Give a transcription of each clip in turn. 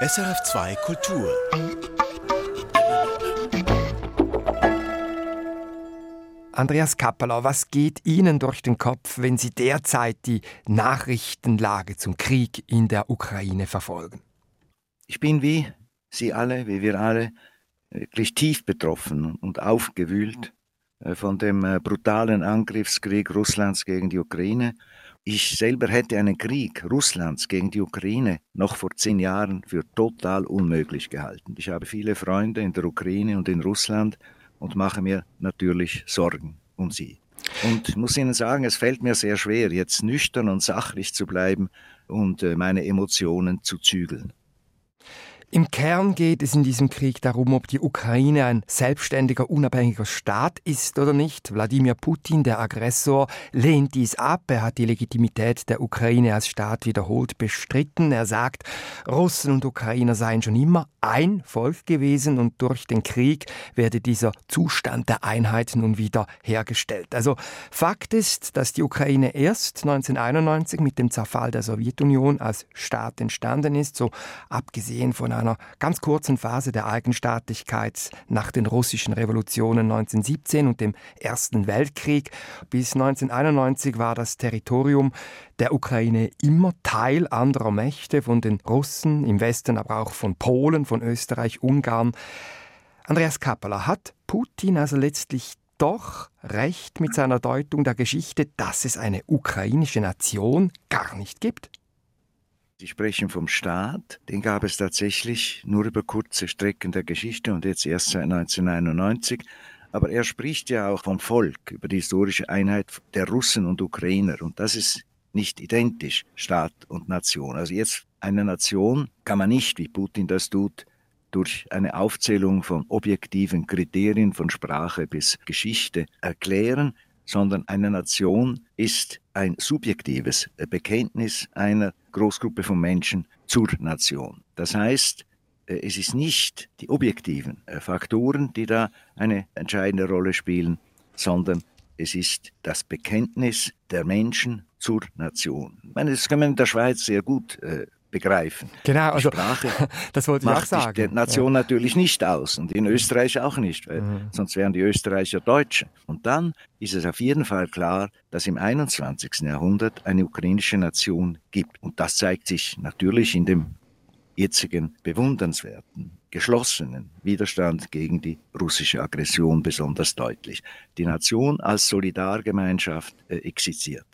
SRF2 Kultur. Andreas Kappeler, was geht Ihnen durch den Kopf, wenn Sie derzeit die Nachrichtenlage zum Krieg in der Ukraine verfolgen? Ich bin wie Sie alle, wie wir alle, wirklich tief betroffen und aufgewühlt äh, von dem äh, brutalen Angriffskrieg Russlands gegen die Ukraine. Ich selber hätte einen Krieg Russlands gegen die Ukraine noch vor zehn Jahren für total unmöglich gehalten. Ich habe viele Freunde in der Ukraine und in Russland und mache mir natürlich Sorgen um sie. Und ich muss Ihnen sagen, es fällt mir sehr schwer, jetzt nüchtern und sachlich zu bleiben und äh, meine Emotionen zu zügeln. Im Kern geht es in diesem Krieg darum, ob die Ukraine ein selbstständiger, unabhängiger Staat ist oder nicht. Wladimir Putin, der Aggressor, lehnt dies ab. Er hat die Legitimität der Ukraine als Staat wiederholt bestritten. Er sagt, Russen und Ukrainer seien schon immer ein Volk gewesen und durch den Krieg werde dieser Zustand der Einheit nun wieder hergestellt. Also Fakt ist, dass die Ukraine erst 1991 mit dem Zerfall der Sowjetunion als Staat entstanden ist, so abgesehen von einer ganz kurzen Phase der Eigenstaatlichkeit nach den russischen Revolutionen 1917 und dem Ersten Weltkrieg. Bis 1991 war das Territorium der Ukraine immer Teil anderer Mächte, von den Russen im Westen, aber auch von Polen, von Österreich, Ungarn. Andreas Kappeler hat Putin also letztlich doch recht mit seiner Deutung der Geschichte, dass es eine ukrainische Nation gar nicht gibt? Sie sprechen vom Staat, den gab es tatsächlich nur über kurze Strecken der Geschichte und jetzt erst seit 1991. Aber er spricht ja auch vom Volk, über die historische Einheit der Russen und Ukrainer. Und das ist nicht identisch, Staat und Nation. Also jetzt eine Nation kann man nicht, wie Putin das tut, durch eine Aufzählung von objektiven Kriterien von Sprache bis Geschichte erklären, sondern eine Nation ist ein subjektives Bekenntnis einer Großgruppe von Menschen zur Nation. Das heißt, äh, es ist nicht die objektiven äh, Faktoren, die da eine entscheidende Rolle spielen, sondern es ist das Bekenntnis der Menschen zur Nation. Ich meine, das kann man in der Schweiz sehr gut äh, begreifen. Genau, also Sprache das wollte ich macht auch sagen. der Nation ja. natürlich nicht aus und in Österreich auch nicht, weil mhm. sonst wären die Österreicher Deutsche. Und dann ist es auf jeden Fall klar, dass im 21. Jahrhundert eine ukrainische Nation gibt. Und das zeigt sich natürlich in dem jetzigen bewundernswerten, geschlossenen Widerstand gegen die russische Aggression besonders deutlich. Die Nation als Solidargemeinschaft äh, existiert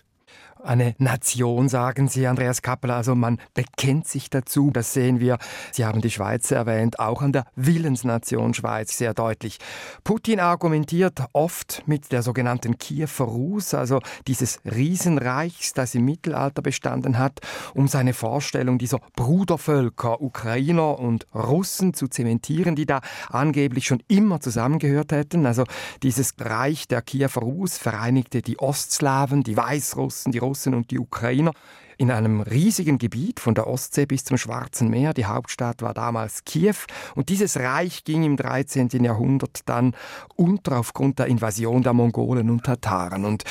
eine Nation, sagen Sie, Andreas Kappeler. Also man bekennt sich dazu. Das sehen wir, Sie haben die Schweiz erwähnt, auch an der Willensnation Schweiz sehr deutlich. Putin argumentiert oft mit der sogenannten Kiewer Rus, also dieses Riesenreichs, das im Mittelalter bestanden hat, um seine Vorstellung dieser Brudervölker, Ukrainer und Russen zu zementieren, die da angeblich schon immer zusammengehört hätten. Also dieses Reich der Kiewer Rus vereinigte die Ostslawen, die Weißrussen, die Russen, Russen und die Ukrainer in einem riesigen Gebiet von der Ostsee bis zum Schwarzen Meer. Die Hauptstadt war damals Kiew und dieses Reich ging im 13. Jahrhundert dann unter aufgrund der Invasion der Mongolen und Tataren. Und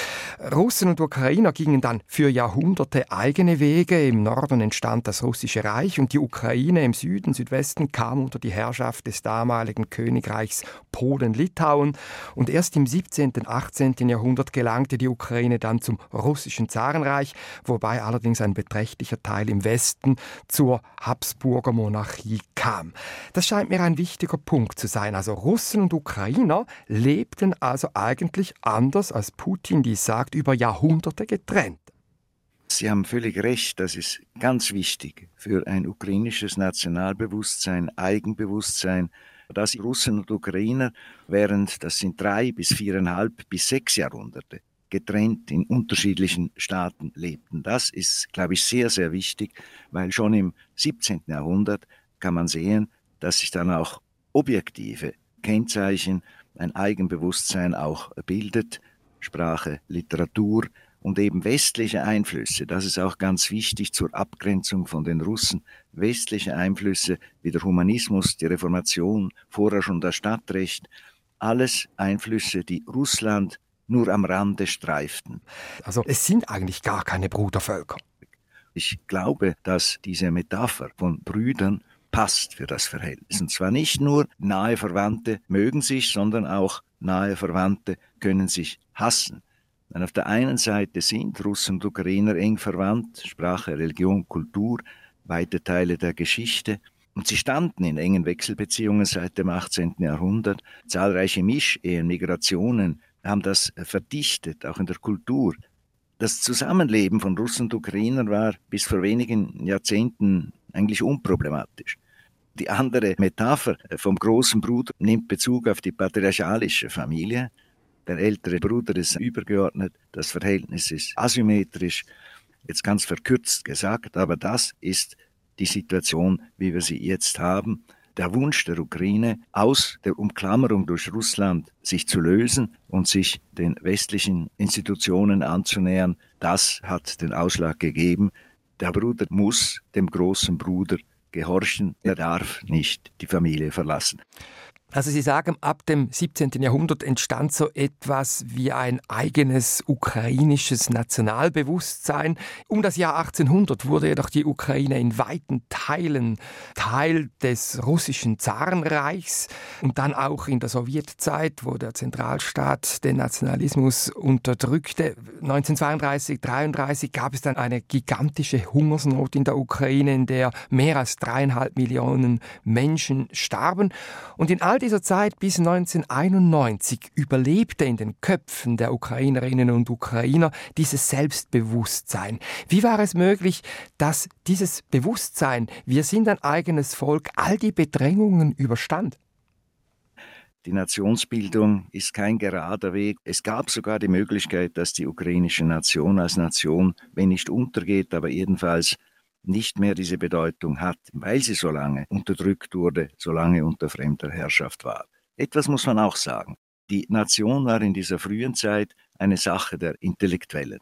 Russen und Ukrainer gingen dann für Jahrhunderte eigene Wege. Im Norden entstand das Russische Reich und die Ukraine im Süden, Südwesten kam unter die Herrschaft des damaligen Königreichs Polen-Litauen. Und erst im 17. und 18. Jahrhundert gelangte die Ukraine dann zum russischen Zarenreich, wobei allerdings ein beträchtlicher Teil im Westen zur Habsburger Monarchie kam. Das scheint mir ein wichtiger Punkt zu sein. Also Russen und Ukrainer lebten also eigentlich anders, als Putin dies sagt, über Jahrhunderte getrennt. Sie haben völlig recht, das ist ganz wichtig für ein ukrainisches Nationalbewusstsein, Eigenbewusstsein, dass Russen und Ukrainer während, das sind drei bis viereinhalb bis sechs Jahrhunderte, getrennt in unterschiedlichen Staaten lebten. Das ist, glaube ich, sehr, sehr wichtig, weil schon im 17. Jahrhundert kann man sehen, dass sich dann auch objektive Kennzeichen, ein Eigenbewusstsein auch bildet, Sprache, Literatur und eben westliche Einflüsse. Das ist auch ganz wichtig zur Abgrenzung von den Russen. Westliche Einflüsse wie der Humanismus, die Reformation, vorher schon das Stadtrecht, alles Einflüsse, die Russland nur am Rande streiften. Also es sind eigentlich gar keine Brudervölker. Ich glaube, dass diese Metapher von Brüdern passt für das Verhältnis. Und zwar nicht nur nahe Verwandte mögen sich, sondern auch nahe Verwandte können sich hassen. Denn auf der einen Seite sind Russen und Ukrainer eng verwandt, Sprache, Religion, Kultur, weite Teile der Geschichte. Und sie standen in engen Wechselbeziehungen seit dem 18. Jahrhundert. Zahlreiche Mischehen, Migrationen haben das verdichtet, auch in der Kultur. Das Zusammenleben von Russen und Ukrainern war bis vor wenigen Jahrzehnten eigentlich unproblematisch. Die andere Metapher vom großen Bruder nimmt Bezug auf die patriarchalische Familie. Der ältere Bruder ist übergeordnet, das Verhältnis ist asymmetrisch, jetzt ganz verkürzt gesagt, aber das ist die Situation, wie wir sie jetzt haben. Der Wunsch der Ukraine, aus der Umklammerung durch Russland sich zu lösen und sich den westlichen Institutionen anzunähern, das hat den Ausschlag gegeben. Der Bruder muss dem großen Bruder gehorchen, er darf nicht die Familie verlassen. Also Sie sagen, ab dem 17. Jahrhundert entstand so etwas wie ein eigenes ukrainisches Nationalbewusstsein. Um das Jahr 1800 wurde jedoch die Ukraine in weiten Teilen Teil des russischen Zarenreichs und dann auch in der Sowjetzeit, wo der Zentralstaat den Nationalismus unterdrückte. 1932, 1933 gab es dann eine gigantische Hungersnot in der Ukraine, in der mehr als dreieinhalb Millionen Menschen starben. Und in all dieser Zeit bis 1991 überlebte in den Köpfen der Ukrainerinnen und Ukrainer dieses Selbstbewusstsein. Wie war es möglich, dass dieses Bewusstsein, wir sind ein eigenes Volk, all die Bedrängungen überstand? Die Nationsbildung ist kein gerader Weg. Es gab sogar die Möglichkeit, dass die ukrainische Nation als Nation, wenn nicht untergeht, aber jedenfalls nicht mehr diese Bedeutung hat, weil sie so lange unterdrückt wurde, so lange unter fremder Herrschaft war. Etwas muss man auch sagen. Die Nation war in dieser frühen Zeit eine Sache der Intellektuellen.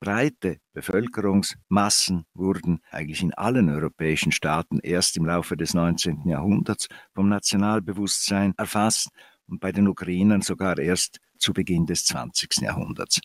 Breite Bevölkerungsmassen wurden eigentlich in allen europäischen Staaten erst im Laufe des 19. Jahrhunderts vom Nationalbewusstsein erfasst und bei den Ukrainern sogar erst zu Beginn des 20. Jahrhunderts.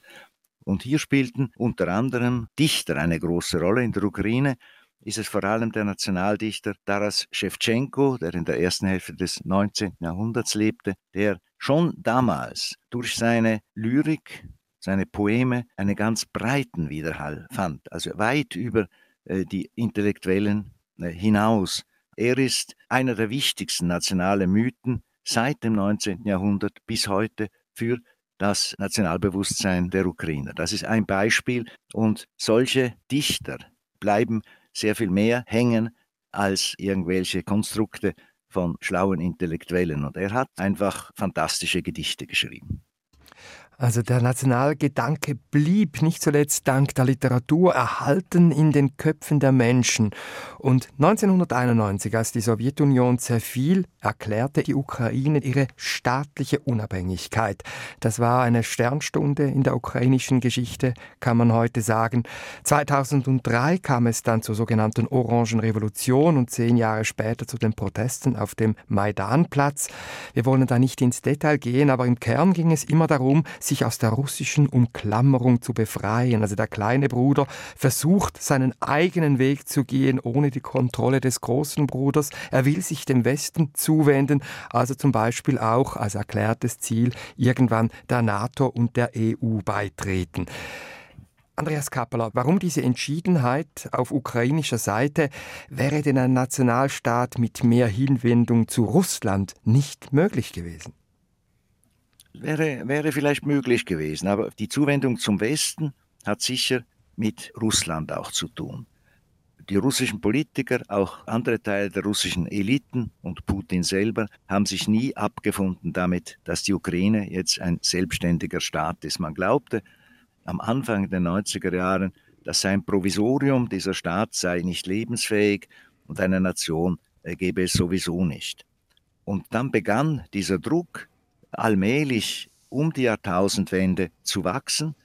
Und hier spielten unter anderem Dichter eine große Rolle. In der Ukraine ist es vor allem der Nationaldichter Taras Shevchenko, der in der ersten Hälfte des 19. Jahrhunderts lebte, der schon damals durch seine Lyrik, seine Poeme einen ganz breiten Widerhall fand, also weit über äh, die Intellektuellen äh, hinaus. Er ist einer der wichtigsten nationalen Mythen seit dem 19. Jahrhundert bis heute für das Nationalbewusstsein der Ukrainer. Das ist ein Beispiel und solche Dichter bleiben sehr viel mehr hängen als irgendwelche Konstrukte von schlauen Intellektuellen. Und er hat einfach fantastische Gedichte geschrieben. Also der Nationalgedanke blieb nicht zuletzt dank der Literatur erhalten in den Köpfen der Menschen. Und 1991, als die Sowjetunion zerfiel, erklärte die Ukraine ihre staatliche Unabhängigkeit. Das war eine Sternstunde in der ukrainischen Geschichte, kann man heute sagen. 2003 kam es dann zur sogenannten Orangen Revolution und zehn Jahre später zu den Protesten auf dem Maidanplatz. Wir wollen da nicht ins Detail gehen, aber im Kern ging es immer darum, sich aus der russischen Umklammerung zu befreien. Also der kleine Bruder versucht, seinen eigenen Weg zu gehen, ohne die Kontrolle des großen Bruders. Er will sich dem Westen zuwenden, also zum Beispiel auch als erklärtes Ziel irgendwann der NATO und der EU beitreten. Andreas Kappeler, warum diese Entschiedenheit auf ukrainischer Seite? Wäre denn ein Nationalstaat mit mehr Hinwendung zu Russland nicht möglich gewesen? Wäre, wäre vielleicht möglich gewesen. Aber die Zuwendung zum Westen hat sicher mit Russland auch zu tun. Die russischen Politiker, auch andere Teile der russischen Eliten und Putin selber haben sich nie abgefunden damit, dass die Ukraine jetzt ein selbstständiger Staat ist. Man glaubte am Anfang der 90er Jahre, dass sein Provisorium, dieser Staat sei nicht lebensfähig und eine Nation gäbe es sowieso nicht. Und dann begann dieser Druck, allmählich um die Jahrtausendwende zu wachsen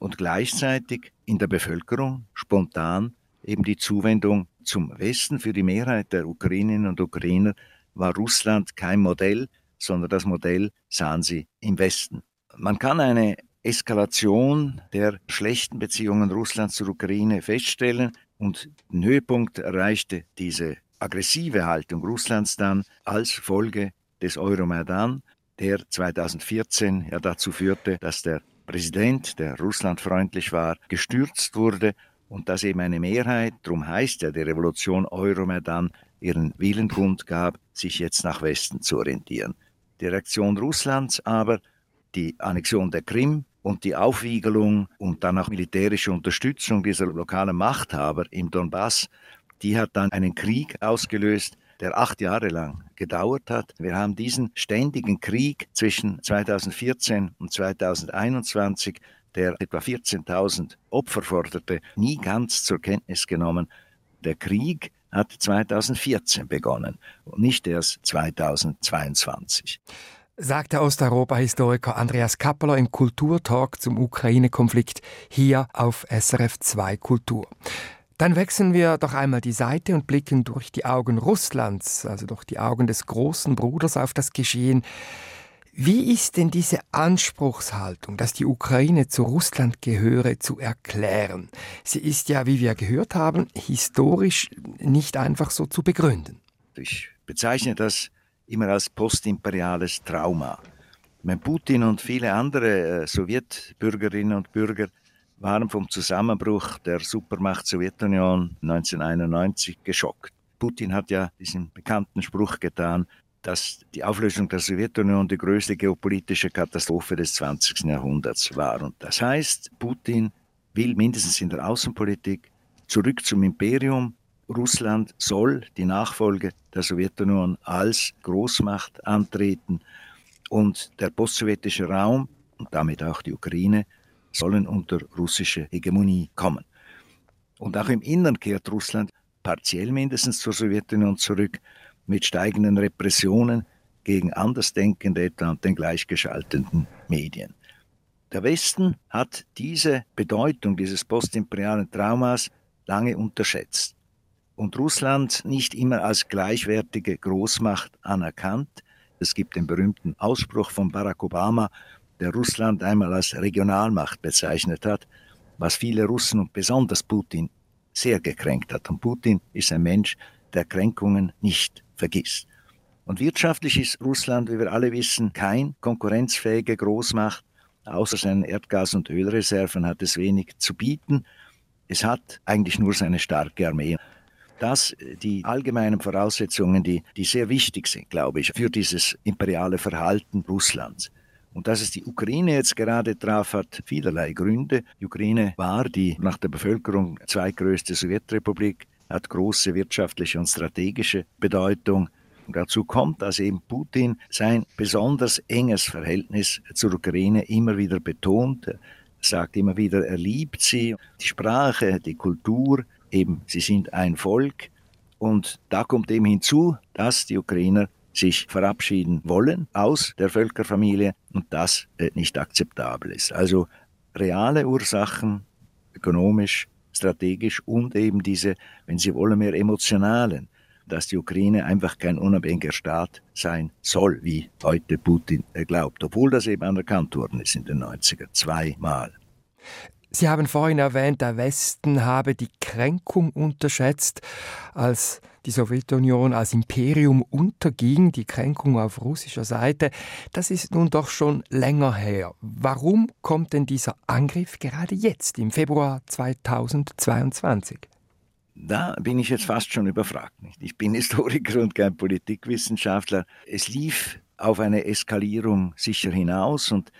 und gleichzeitig in der Bevölkerung spontan eben die Zuwendung zum Westen. Für die Mehrheit der Ukraininnen und Ukrainer war Russland kein Modell, sondern das Modell sahen sie im Westen. Man kann eine Eskalation der schlechten Beziehungen Russlands zur Ukraine feststellen und den Höhepunkt erreichte diese aggressive Haltung Russlands dann als Folge des Euromaidan, der 2014 ja dazu führte, dass der Präsident, der russlandfreundlich war, gestürzt wurde und dass eben eine Mehrheit, darum heißt ja die Revolution Euromaidan, ihren Willen gab, sich jetzt nach Westen zu orientieren. Die Reaktion Russlands aber, die Annexion der Krim und die Aufwiegelung und dann auch militärische Unterstützung dieser lokalen Machthaber im Donbass, die hat dann einen Krieg ausgelöst, der acht Jahre lang gedauert hat. Wir haben diesen ständigen Krieg zwischen 2014 und 2021, der etwa 14.000 Opfer forderte, nie ganz zur Kenntnis genommen. Der Krieg hat 2014 begonnen und nicht erst 2022 sagt der Osteuropa-Historiker Andreas Kappeler im Kulturtalk zum Ukraine-Konflikt hier auf SRF 2 Kultur. Dann wechseln wir doch einmal die Seite und blicken durch die Augen Russlands, also durch die Augen des großen Bruders auf das Geschehen. Wie ist denn diese Anspruchshaltung, dass die Ukraine zu Russland gehöre, zu erklären? Sie ist ja, wie wir gehört haben, historisch nicht einfach so zu begründen. Ich bezeichne das immer als postimperiales Trauma. Mein Putin und viele andere äh, Sowjetbürgerinnen und Bürger waren vom Zusammenbruch der Supermacht Sowjetunion 1991 geschockt. Putin hat ja diesen bekannten Spruch getan, dass die Auflösung der Sowjetunion die größte geopolitische Katastrophe des 20. Jahrhunderts war. Und das heißt, Putin will mindestens in der Außenpolitik zurück zum Imperium. Russland soll die Nachfolge der Sowjetunion als Großmacht antreten und der postsowjetische Raum und damit auch die Ukraine sollen unter russische Hegemonie kommen. Und auch im Innern kehrt Russland partiell mindestens zur Sowjetunion zurück mit steigenden Repressionen gegen Andersdenkende etwa und den gleichgeschalteten Medien. Der Westen hat diese Bedeutung dieses postimperialen Traumas lange unterschätzt und Russland nicht immer als gleichwertige Großmacht anerkannt. Es gibt den berühmten Ausspruch von Barack Obama, der Russland einmal als Regionalmacht bezeichnet hat, was viele Russen und besonders Putin sehr gekränkt hat. Und Putin ist ein Mensch, der Kränkungen nicht vergisst. Und wirtschaftlich ist Russland, wie wir alle wissen, kein konkurrenzfähige Großmacht. Außer seinen Erdgas- und Ölreserven hat es wenig zu bieten. Es hat eigentlich nur seine starke Armee. Das die allgemeinen Voraussetzungen, die, die sehr wichtig sind, glaube ich, für dieses imperiale Verhalten Russlands. Und dass es die Ukraine jetzt gerade traf, hat vielerlei Gründe. Die Ukraine war die nach der Bevölkerung zweitgrößte Sowjetrepublik, hat große wirtschaftliche und strategische Bedeutung. Und dazu kommt, dass eben Putin sein besonders enges Verhältnis zur Ukraine immer wieder betont. Sagt immer wieder, er liebt sie, die Sprache, die Kultur, eben sie sind ein Volk. Und da kommt eben hinzu, dass die Ukrainer sich verabschieden wollen aus der Völkerfamilie und das äh, nicht akzeptabel ist. Also reale Ursachen, ökonomisch, strategisch und eben diese, wenn Sie wollen, mehr emotionalen, dass die Ukraine einfach kein unabhängiger Staat sein soll, wie heute Putin äh, glaubt, obwohl das eben anerkannt worden ist in den 90er, zweimal. Sie haben vorhin erwähnt, der Westen habe die Kränkung unterschätzt, als die Sowjetunion als Imperium unterging, die Kränkung auf russischer Seite. Das ist nun doch schon länger her. Warum kommt denn dieser Angriff gerade jetzt, im Februar 2022? Da bin ich jetzt fast schon überfragt. Ich bin Historiker und kein Politikwissenschaftler. Es lief auf eine Eskalierung sicher hinaus und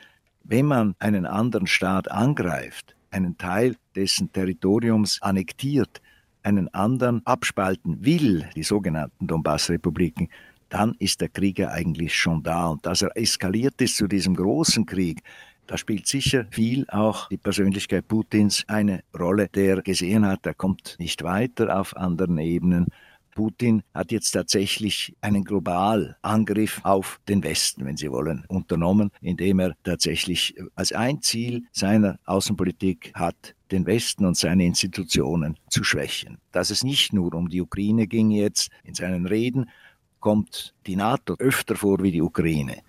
wenn man einen anderen Staat angreift, einen Teil dessen Territoriums annektiert, einen anderen abspalten will, die sogenannten Donbass-Republiken, dann ist der Krieg ja eigentlich schon da. Und dass er eskaliert ist zu diesem großen Krieg, da spielt sicher viel auch die Persönlichkeit Putins eine Rolle, der gesehen hat, er kommt nicht weiter auf anderen Ebenen Putin hat jetzt tatsächlich einen Globalangriff auf den Westen, wenn Sie wollen, unternommen, indem er tatsächlich als ein Ziel seiner Außenpolitik hat, den Westen und seine Institutionen zu schwächen. Dass es nicht nur um die Ukraine ging jetzt in seinen Reden, kommt die NATO öfter vor wie die Ukraine.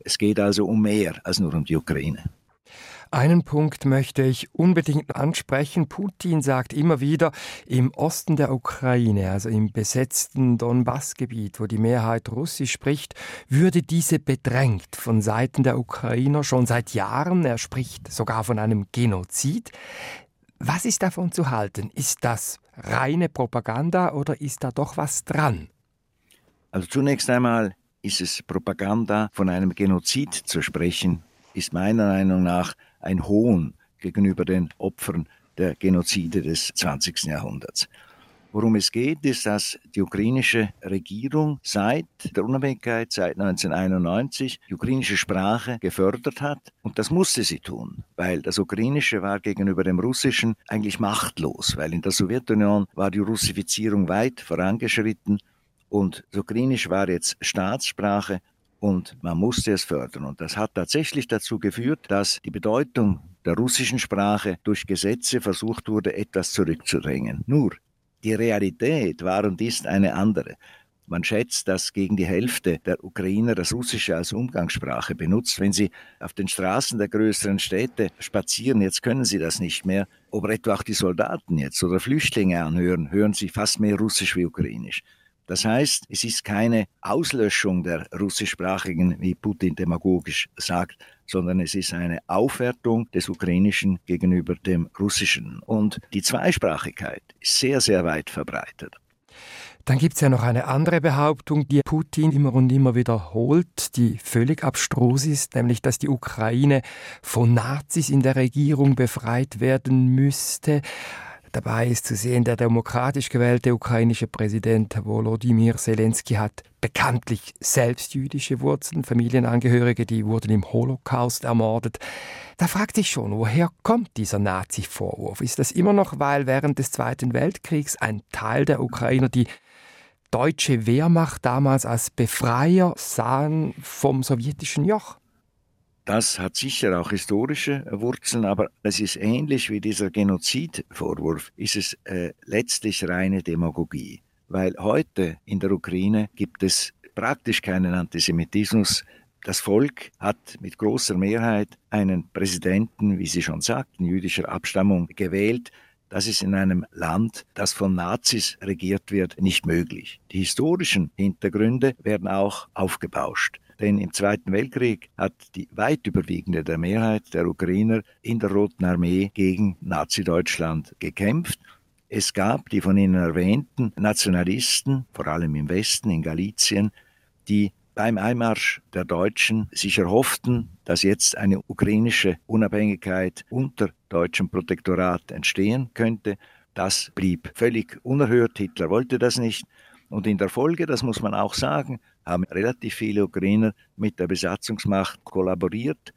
Es geht also um mehr als nur um die Ukraine. Einen Punkt möchte ich unbedingt ansprechen. Putin sagt immer wieder, im Osten der Ukraine, also im besetzten Donbassgebiet, wo die Mehrheit Russisch spricht, würde diese bedrängt von Seiten der Ukrainer schon seit Jahren. Er spricht sogar von einem Genozid. Was ist davon zu halten? Ist das reine Propaganda oder ist da doch was dran? Also zunächst einmal ist es Propaganda, von einem Genozid zu sprechen, ist meiner Meinung nach ein Hohn gegenüber den Opfern der Genozide des 20. Jahrhunderts. Worum es geht, ist, dass die ukrainische Regierung seit der Unabhängigkeit, seit 1991, die ukrainische Sprache gefördert hat. Und das musste sie tun, weil das Ukrainische war gegenüber dem Russischen eigentlich machtlos, weil in der Sowjetunion war die Russifizierung weit vorangeschritten und das Ukrainisch war jetzt Staatssprache und man musste es fördern. Und das hat tatsächlich dazu geführt, dass die Bedeutung der russischen Sprache durch Gesetze versucht wurde, etwas zurückzudrängen. Nur, die Realität war und ist eine andere. Man schätzt, dass gegen die Hälfte der Ukrainer das Russische als Umgangssprache benutzt. Wenn sie auf den Straßen der größeren Städte spazieren, jetzt können sie das nicht mehr. Aber etwa auch die Soldaten jetzt oder Flüchtlinge anhören, hören sie fast mehr Russisch wie Ukrainisch. Das heißt, es ist keine Auslöschung der russischsprachigen, wie Putin demagogisch sagt, sondern es ist eine Aufwertung des Ukrainischen gegenüber dem Russischen. Und die Zweisprachigkeit ist sehr, sehr weit verbreitet. Dann gibt es ja noch eine andere Behauptung, die Putin immer und immer wiederholt, die völlig abstrus ist, nämlich dass die Ukraine von Nazis in der Regierung befreit werden müsste. Dabei ist zu sehen, der demokratisch gewählte ukrainische Präsident Volodymyr Zelensky hat bekanntlich selbst jüdische Wurzeln, Familienangehörige, die wurden im Holocaust ermordet. Da fragt sich schon, woher kommt dieser Nazi-Vorwurf? Ist das immer noch, weil während des Zweiten Weltkriegs ein Teil der Ukrainer die deutsche Wehrmacht damals als Befreier sahen vom sowjetischen Joch? Das hat sicher auch historische Wurzeln, aber es ist ähnlich wie dieser Genozidvorwurf, ist es äh, letztlich reine Demagogie. Weil heute in der Ukraine gibt es praktisch keinen Antisemitismus. Das Volk hat mit großer Mehrheit einen Präsidenten, wie Sie schon sagten, jüdischer Abstammung gewählt. Das ist in einem Land, das von Nazis regiert wird, nicht möglich. Die historischen Hintergründe werden auch aufgebauscht. Denn im Zweiten Weltkrieg hat die weit überwiegende der Mehrheit der Ukrainer in der Roten Armee gegen Nazi-Deutschland gekämpft. Es gab die von Ihnen erwähnten Nationalisten, vor allem im Westen, in Galizien, die beim Einmarsch der Deutschen sich erhofften, dass jetzt eine ukrainische Unabhängigkeit unter deutschem Protektorat entstehen könnte. Das blieb völlig unerhört. Hitler wollte das nicht. Und in der Folge, das muss man auch sagen, haben relativ viele Ukrainer mit der Besatzungsmacht kollaboriert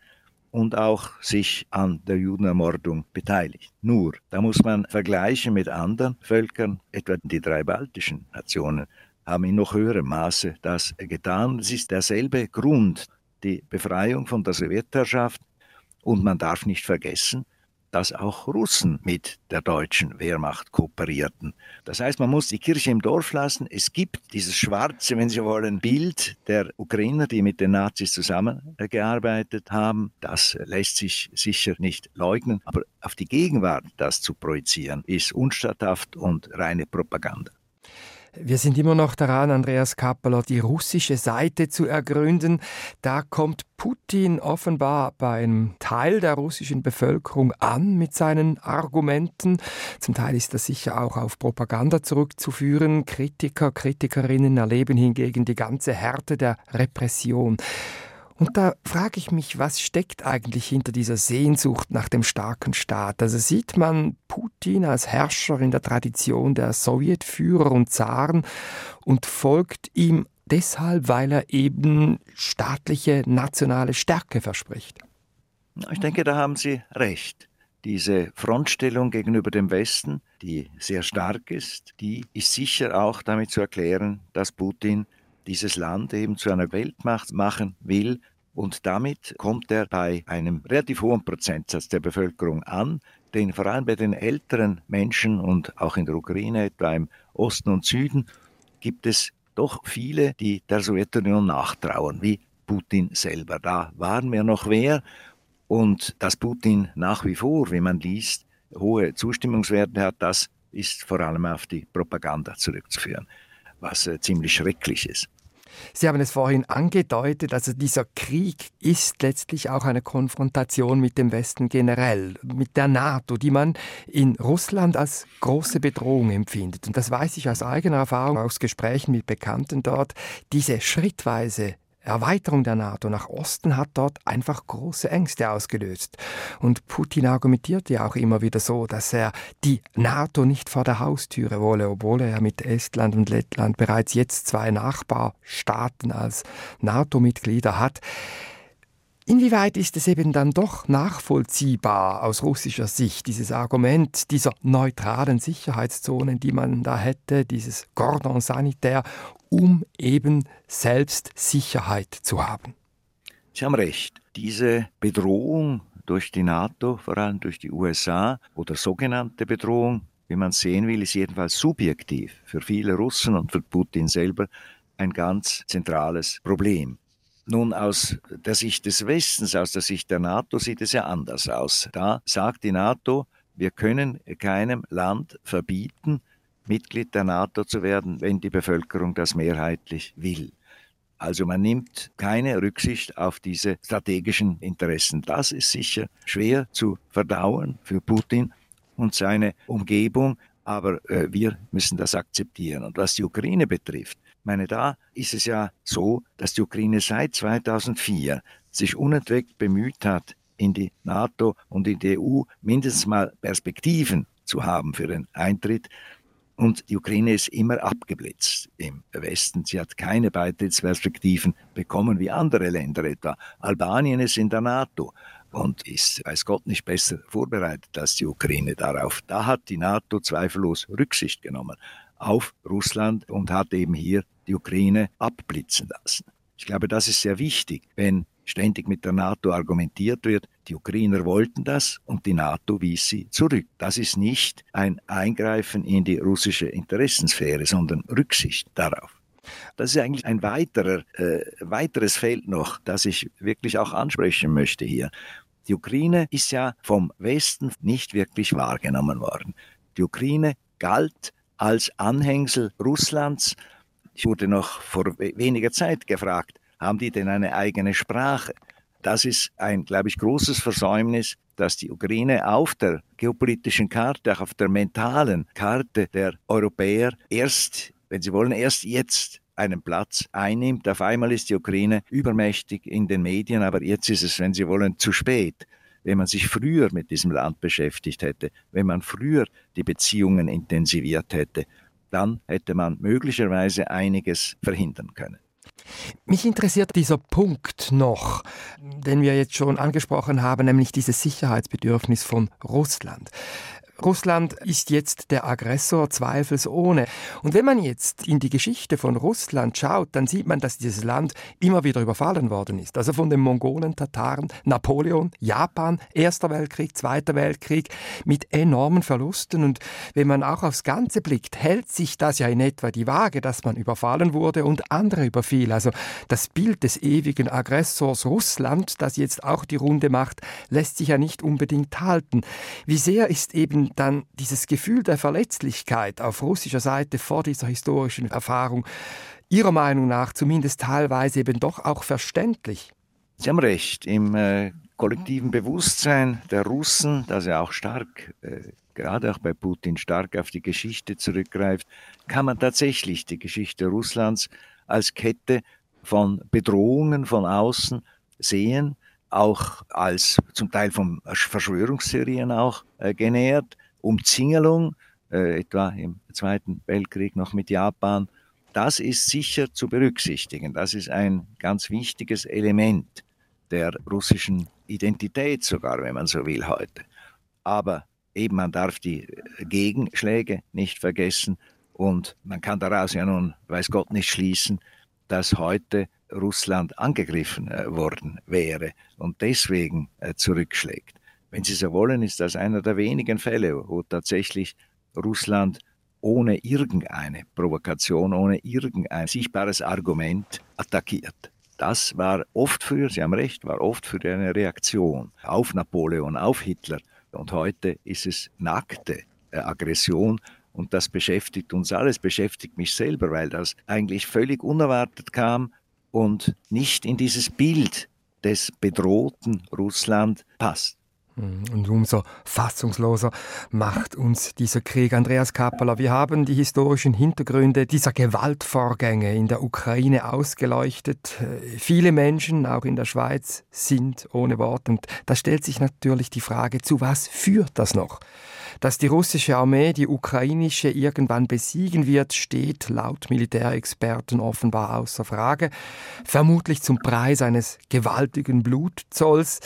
und auch sich an der Judenermordung beteiligt. Nur, da muss man vergleichen mit anderen Völkern, etwa die drei baltischen Nationen, haben in noch höherem Maße das getan. Es ist derselbe Grund, die Befreiung von der Sowjetherrschaft. Und man darf nicht vergessen, dass auch Russen mit der deutschen Wehrmacht kooperierten. Das heißt, man muss die Kirche im Dorf lassen. Es gibt dieses schwarze, wenn Sie wollen, Bild der Ukrainer, die mit den Nazis zusammengearbeitet haben. Das lässt sich sicher nicht leugnen. Aber auf die Gegenwart das zu projizieren, ist unstatthaft und reine Propaganda. Wir sind immer noch daran, Andreas Kappeler, die russische Seite zu ergründen. Da kommt Putin offenbar bei einem Teil der russischen Bevölkerung an mit seinen Argumenten. Zum Teil ist das sicher auch auf Propaganda zurückzuführen. Kritiker, Kritikerinnen erleben hingegen die ganze Härte der Repression. Und da frage ich mich, was steckt eigentlich hinter dieser Sehnsucht nach dem starken Staat? Also sieht man Putin als Herrscher in der Tradition der Sowjetführer und Zaren und folgt ihm deshalb, weil er eben staatliche nationale Stärke verspricht. Ich denke, da haben Sie recht. Diese Frontstellung gegenüber dem Westen, die sehr stark ist, die ist sicher auch damit zu erklären, dass Putin dieses Land eben zu einer Weltmacht machen will. Und damit kommt er bei einem relativ hohen Prozentsatz der Bevölkerung an, denn vor allem bei den älteren Menschen und auch in der Ukraine, etwa im Osten und Süden, gibt es doch viele, die der Sowjetunion nachtrauern, wie Putin selber. Da waren wir noch wer. Und dass Putin nach wie vor, wie man liest, hohe Zustimmungswerte hat, das ist vor allem auf die Propaganda zurückzuführen, was äh, ziemlich schrecklich ist. Sie haben es vorhin angedeutet, also dieser Krieg ist letztlich auch eine Konfrontation mit dem Westen generell, mit der NATO, die man in Russland als große Bedrohung empfindet. Und das weiß ich aus eigener Erfahrung, aus Gesprächen mit Bekannten dort, diese schrittweise Erweiterung der NATO nach Osten hat dort einfach große Ängste ausgelöst. Und Putin argumentiert ja auch immer wieder so, dass er die NATO nicht vor der Haustüre wolle, obwohl er mit Estland und Lettland bereits jetzt zwei Nachbarstaaten als NATO-Mitglieder hat. Inwieweit ist es eben dann doch nachvollziehbar aus russischer Sicht, dieses Argument dieser neutralen Sicherheitszonen, die man da hätte, dieses Cordon sanitaire, um eben selbst Sicherheit zu haben? Sie haben recht. Diese Bedrohung durch die NATO, vor allem durch die USA, oder sogenannte Bedrohung, wie man sehen will, ist jedenfalls subjektiv für viele Russen und für Putin selber ein ganz zentrales Problem. Nun, aus der Sicht des Westens, aus der Sicht der NATO sieht es ja anders aus. Da sagt die NATO, wir können keinem Land verbieten, Mitglied der NATO zu werden, wenn die Bevölkerung das mehrheitlich will. Also man nimmt keine Rücksicht auf diese strategischen Interessen. Das ist sicher schwer zu verdauen für Putin und seine Umgebung, aber äh, wir müssen das akzeptieren. Und was die Ukraine betrifft, meine, da ist es ja so, dass die Ukraine seit 2004 sich unentwegt bemüht hat, in die NATO und in die EU mindestens mal Perspektiven zu haben für den Eintritt. Und die Ukraine ist immer abgeblitzt im Westen. Sie hat keine Beitrittsperspektiven bekommen wie andere Länder etwa. Albanien ist in der NATO und ist, weiß Gott, nicht besser vorbereitet als die Ukraine darauf. Da hat die NATO zweifellos Rücksicht genommen auf Russland und hat eben hier die Ukraine abblitzen lassen. Ich glaube, das ist sehr wichtig, wenn ständig mit der NATO argumentiert wird, die Ukrainer wollten das und die NATO wies sie zurück. Das ist nicht ein Eingreifen in die russische Interessensphäre, sondern Rücksicht darauf. Das ist eigentlich ein weiterer, äh, weiteres Feld noch, das ich wirklich auch ansprechen möchte hier. Die Ukraine ist ja vom Westen nicht wirklich wahrgenommen worden. Die Ukraine galt als Anhängsel Russlands. Ich wurde noch vor weniger Zeit gefragt, haben die denn eine eigene Sprache? Das ist ein, glaube ich, großes Versäumnis, dass die Ukraine auf der geopolitischen Karte, auch auf der mentalen Karte der Europäer erst, wenn sie wollen, erst jetzt einen Platz einnimmt. Auf einmal ist die Ukraine übermächtig in den Medien, aber jetzt ist es, wenn Sie wollen, zu spät wenn man sich früher mit diesem Land beschäftigt hätte, wenn man früher die Beziehungen intensiviert hätte, dann hätte man möglicherweise einiges verhindern können. Mich interessiert dieser Punkt noch, den wir jetzt schon angesprochen haben, nämlich dieses Sicherheitsbedürfnis von Russland. Russland ist jetzt der Aggressor zweifelsohne. Und wenn man jetzt in die Geschichte von Russland schaut, dann sieht man, dass dieses Land immer wieder überfallen worden ist. Also von den Mongolen, Tataren, Napoleon, Japan, Erster Weltkrieg, Zweiter Weltkrieg mit enormen Verlusten. Und wenn man auch aufs Ganze blickt, hält sich das ja in etwa die Waage, dass man überfallen wurde und andere überfiel. Also das Bild des ewigen Aggressors Russland, das jetzt auch die Runde macht, lässt sich ja nicht unbedingt halten. Wie sehr ist eben dann dieses Gefühl der Verletzlichkeit auf russischer Seite vor dieser historischen Erfahrung Ihrer Meinung nach zumindest teilweise eben doch auch verständlich? Sie haben recht. Im äh, kollektiven Bewusstsein der Russen, das ja auch stark, äh, gerade auch bei Putin, stark auf die Geschichte zurückgreift, kann man tatsächlich die Geschichte Russlands als Kette von Bedrohungen von außen sehen, auch als zum Teil von Verschwörungstheorien auch äh, genährt, Umzingelung, äh, etwa im Zweiten Weltkrieg noch mit Japan. Das ist sicher zu berücksichtigen. Das ist ein ganz wichtiges Element der russischen Identität sogar, wenn man so will heute. Aber eben man darf die Gegenschläge nicht vergessen und man kann daraus ja nun, weiß Gott, nicht schließen, dass heute Russland angegriffen äh, worden wäre und deswegen äh, zurückschlägt. Wenn Sie so wollen, ist das einer der wenigen Fälle, wo tatsächlich Russland ohne irgendeine Provokation, ohne irgendein sichtbares Argument attackiert. das war oft früher, Sie haben recht, war oft für eine Reaktion auf Napoleon, auf Hitler. Und heute ist es nackte äh, Aggression und das beschäftigt uns alles, beschäftigt mich selber, weil das eigentlich völlig unerwartet kam und nicht in dieses Bild des bedrohten Russland passt. Hm, und umso fassungsloser macht uns dieser Krieg. Andreas Kappeler, wir haben die historischen Hintergründe dieser Gewaltvorgänge in der Ukraine ausgeleuchtet. Äh, viele Menschen, auch in der Schweiz, sind ohne Wort. Und da stellt sich natürlich die Frage, zu was führt das noch? Dass die russische Armee die ukrainische irgendwann besiegen wird, steht laut Militärexperten offenbar außer Frage. Vermutlich zum Preis eines gewaltigen Blutzolls.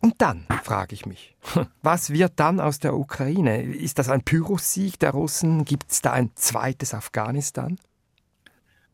Und dann frage ich mich, was wird dann aus der Ukraine? Ist das ein Pyrrhussieg der Russen? Gibt es da ein zweites Afghanistan?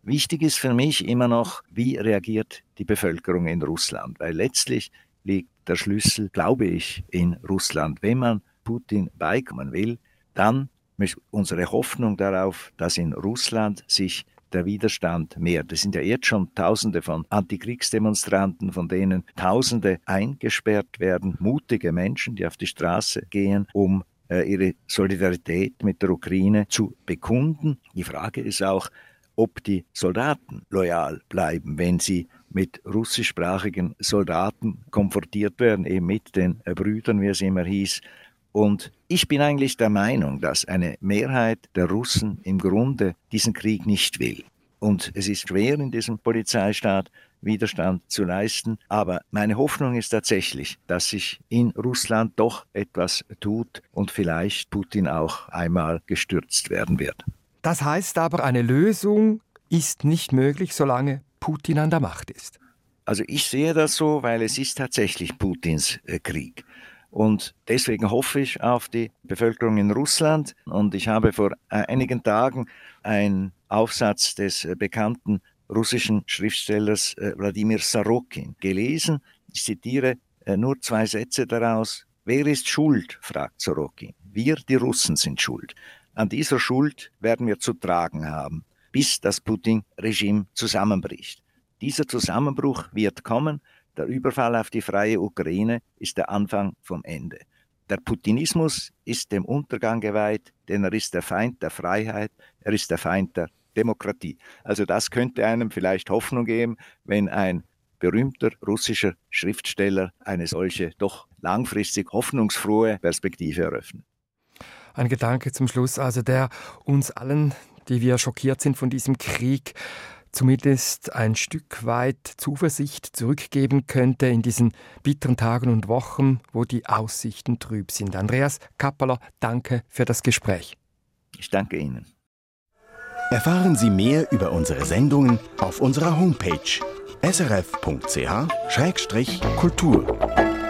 Wichtig ist für mich immer noch, wie reagiert die Bevölkerung in Russland, weil letztlich liegt der Schlüssel, glaube ich, in Russland. Wenn man Putin beikommen will, dann ist unsere Hoffnung darauf, dass in Russland sich der Widerstand mehr. Das sind ja jetzt schon Tausende von Antikriegsdemonstranten, von denen Tausende eingesperrt werden, mutige Menschen, die auf die Straße gehen, um äh, ihre Solidarität mit der Ukraine zu bekunden. Die Frage ist auch, ob die Soldaten loyal bleiben, wenn sie mit russischsprachigen Soldaten konfrontiert werden, eben mit den äh, Brüdern, wie es immer hieß, und ich bin eigentlich der Meinung, dass eine Mehrheit der Russen im Grunde diesen Krieg nicht will. Und es ist schwer in diesem Polizeistaat Widerstand zu leisten. Aber meine Hoffnung ist tatsächlich, dass sich in Russland doch etwas tut und vielleicht Putin auch einmal gestürzt werden wird. Das heißt aber, eine Lösung ist nicht möglich, solange Putin an der Macht ist. Also ich sehe das so, weil es ist tatsächlich Putins äh, Krieg. Und deswegen hoffe ich auf die Bevölkerung in Russland. Und ich habe vor äh, einigen Tagen einen Aufsatz des äh, bekannten russischen Schriftstellers äh, Wladimir Sarokin gelesen. Ich zitiere nur zwei Sätze daraus. Wer ist schuld? fragt Sorokin. Wir, die Russen, sind schuld. An dieser Schuld werden wir zu tragen haben, bis das Putin-Regime zusammenbricht. Dieser Zusammenbruch wird kommen, der Überfall auf die freie Ukraine ist der Anfang vom Ende. Der Putinismus ist dem Untergang geweiht, denn er ist der Feind der Freiheit, er ist der Feind der Demokratie. Also das könnte einem vielleicht Hoffnung geben, wenn ein berühmter russischer Schriftsteller eine solche doch langfristig hoffnungsfrohe Perspektive eröffnet. Ein Gedanke zum Schluss, also der uns allen, die wir schockiert sind von diesem Krieg, zumindest ein Stück weit Zuversicht zurückgeben könnte in diesen bitteren Tagen und Wochen, wo die Aussichten trüb sind. Andreas Kappeler, danke für das Gespräch. Ich danke Ihnen. Erfahren Sie mehr über unsere Sendungen auf unserer Homepage srf.ch-kultur.